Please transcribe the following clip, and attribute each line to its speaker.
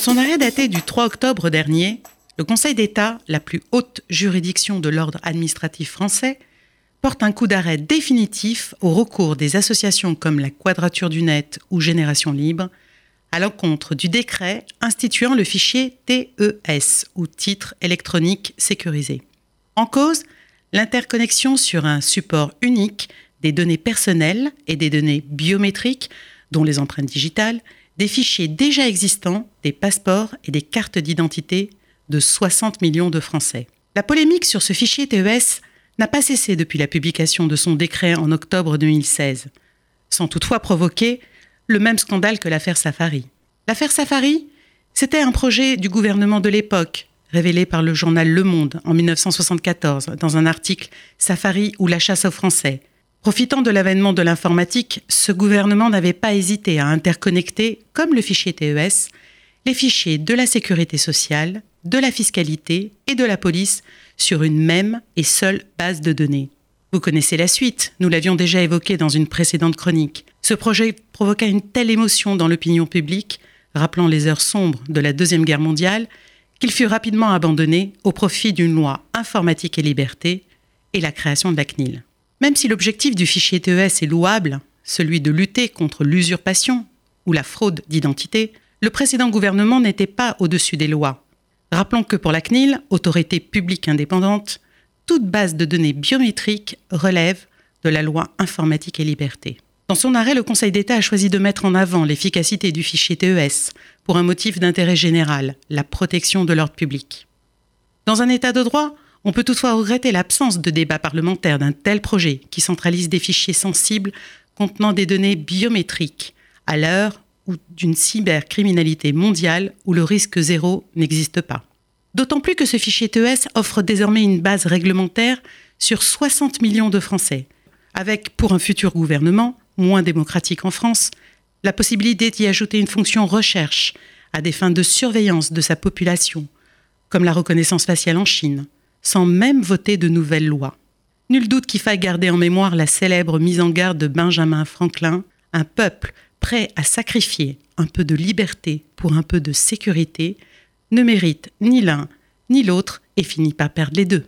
Speaker 1: son arrêt daté du 3 octobre dernier, le Conseil d'État, la plus haute juridiction de l'ordre administratif français, porte un coup d'arrêt définitif au recours des associations comme la Quadrature du Net ou Génération Libre à l'encontre du décret instituant le fichier TES ou titre électronique sécurisé. En cause, l'interconnexion sur un support unique des données personnelles et des données biométriques, dont les empreintes digitales, des fichiers déjà existants, des passeports et des cartes d'identité de 60 millions de Français. La polémique sur ce fichier TES n'a pas cessé depuis la publication de son décret en octobre 2016, sans toutefois provoquer le même scandale que l'affaire Safari. L'affaire Safari, c'était un projet du gouvernement de l'époque, révélé par le journal Le Monde en 1974 dans un article Safari ou la chasse aux Français. Profitant de l'avènement de l'informatique, ce gouvernement n'avait pas hésité à interconnecter, comme le fichier TES, les fichiers de la sécurité sociale, de la fiscalité et de la police sur une même et seule base de données. Vous connaissez la suite, nous l'avions déjà évoqué dans une précédente chronique. Ce projet provoqua une telle émotion dans l'opinion publique, rappelant les heures sombres de la Deuxième Guerre mondiale, qu'il fut rapidement abandonné au profit d'une loi informatique et liberté et la création de la CNIL. Même si l'objectif du fichier TES est louable, celui de lutter contre l'usurpation ou la fraude d'identité, le précédent gouvernement n'était pas au-dessus des lois. Rappelons que pour la CNIL, autorité publique indépendante, toute base de données biométriques relève de la loi informatique et liberté. Dans son arrêt, le Conseil d'État a choisi de mettre en avant l'efficacité du fichier TES pour un motif d'intérêt général, la protection de l'ordre public. Dans un État de droit, on peut toutefois regretter l'absence de débat parlementaire d'un tel projet qui centralise des fichiers sensibles contenant des données biométriques à l'heure d'une cybercriminalité mondiale où le risque zéro n'existe pas. D'autant plus que ce fichier TES offre désormais une base réglementaire sur 60 millions de Français, avec, pour un futur gouvernement, moins démocratique en France, la possibilité d'y ajouter une fonction recherche à des fins de surveillance de sa population, comme la reconnaissance faciale en Chine, sans même voter de nouvelles lois. Nul doute qu'il faille garder en mémoire la célèbre mise en garde de Benjamin Franklin, un peuple prêt à sacrifier un peu de liberté pour un peu de sécurité, ne mérite ni l'un ni l'autre et finit par perdre les deux.